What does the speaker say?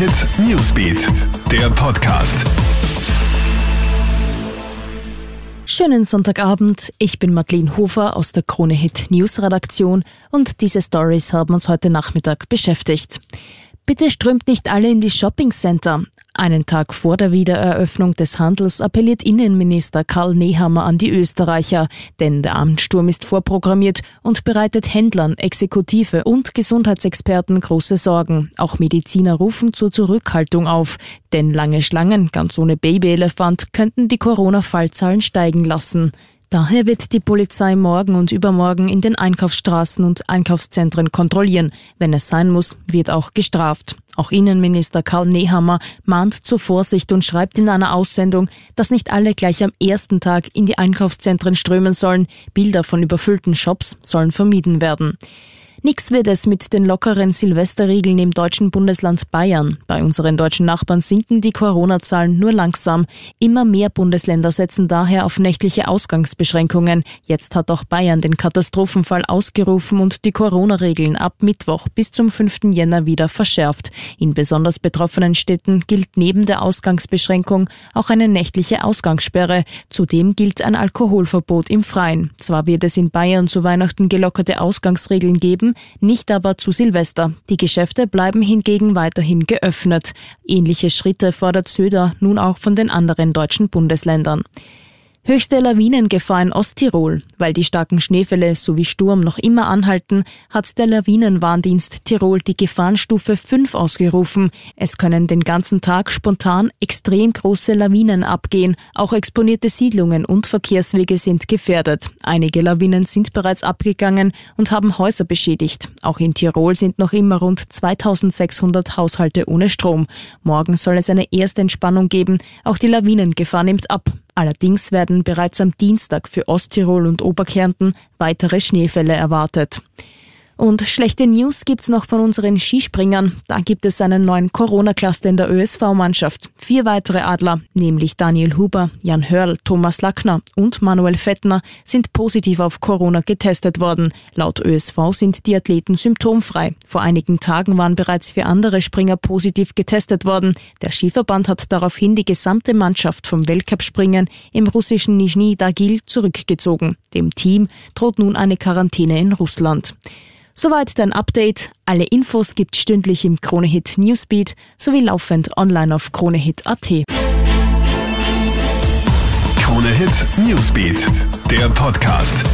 Hit Newsbeat, der Podcast. Schönen Sonntagabend, ich bin Madeleine Hofer aus der Krone Hit News Redaktion und diese Stories haben uns heute Nachmittag beschäftigt. Bitte strömt nicht alle in die Shopping Center. Einen Tag vor der Wiedereröffnung des Handels appelliert Innenminister Karl Nehammer an die Österreicher, denn der Abendsturm ist vorprogrammiert und bereitet Händlern, Exekutive und Gesundheitsexperten große Sorgen. Auch Mediziner rufen zur Zurückhaltung auf, denn lange Schlangen, ganz ohne Babyelefant, könnten die Corona-Fallzahlen steigen lassen. Daher wird die Polizei morgen und übermorgen in den Einkaufsstraßen und Einkaufszentren kontrollieren. Wenn es sein muss, wird auch gestraft. Auch Innenminister Karl Nehammer mahnt zur Vorsicht und schreibt in einer Aussendung, dass nicht alle gleich am ersten Tag in die Einkaufszentren strömen sollen. Bilder von überfüllten Shops sollen vermieden werden. Nix wird es mit den lockeren Silvesterregeln im deutschen Bundesland Bayern. Bei unseren deutschen Nachbarn sinken die Corona-Zahlen nur langsam. Immer mehr Bundesländer setzen daher auf nächtliche Ausgangsbeschränkungen. Jetzt hat auch Bayern den Katastrophenfall ausgerufen und die Corona-Regeln ab Mittwoch bis zum 5. Jänner wieder verschärft. In besonders betroffenen Städten gilt neben der Ausgangsbeschränkung auch eine nächtliche Ausgangssperre. Zudem gilt ein Alkoholverbot im Freien. Zwar wird es in Bayern zu Weihnachten gelockerte Ausgangsregeln geben, nicht aber zu Silvester. Die Geschäfte bleiben hingegen weiterhin geöffnet. Ähnliche Schritte fordert Söder nun auch von den anderen deutschen Bundesländern. Höchste Lawinengefahr in Osttirol. Weil die starken Schneefälle sowie Sturm noch immer anhalten, hat der Lawinenwarndienst Tirol die Gefahrenstufe 5 ausgerufen. Es können den ganzen Tag spontan extrem große Lawinen abgehen. Auch exponierte Siedlungen und Verkehrswege sind gefährdet. Einige Lawinen sind bereits abgegangen und haben Häuser beschädigt. Auch in Tirol sind noch immer rund 2600 Haushalte ohne Strom. Morgen soll es eine erste Entspannung geben. Auch die Lawinengefahr nimmt ab. Allerdings werden bereits am Dienstag für Osttirol und Oberkärnten weitere Schneefälle erwartet. Und schlechte News gibt's noch von unseren Skispringern. Da gibt es einen neuen Corona-Cluster in der ÖSV-Mannschaft. Vier weitere Adler, nämlich Daniel Huber, Jan Hörl, Thomas Lackner und Manuel Fettner, sind positiv auf Corona getestet worden. Laut ÖSV sind die Athleten symptomfrei. Vor einigen Tagen waren bereits vier andere Springer positiv getestet worden. Der Skiverband hat daraufhin die gesamte Mannschaft vom Weltcup-Springen im russischen Nizhny Dagil zurückgezogen. Dem Team droht nun eine Quarantäne in Russland. Soweit dein Update. Alle Infos gibt stündlich im Kronehit Newsbeat sowie laufend online auf kronehit.at. Kronehit Newsbeat, der Podcast.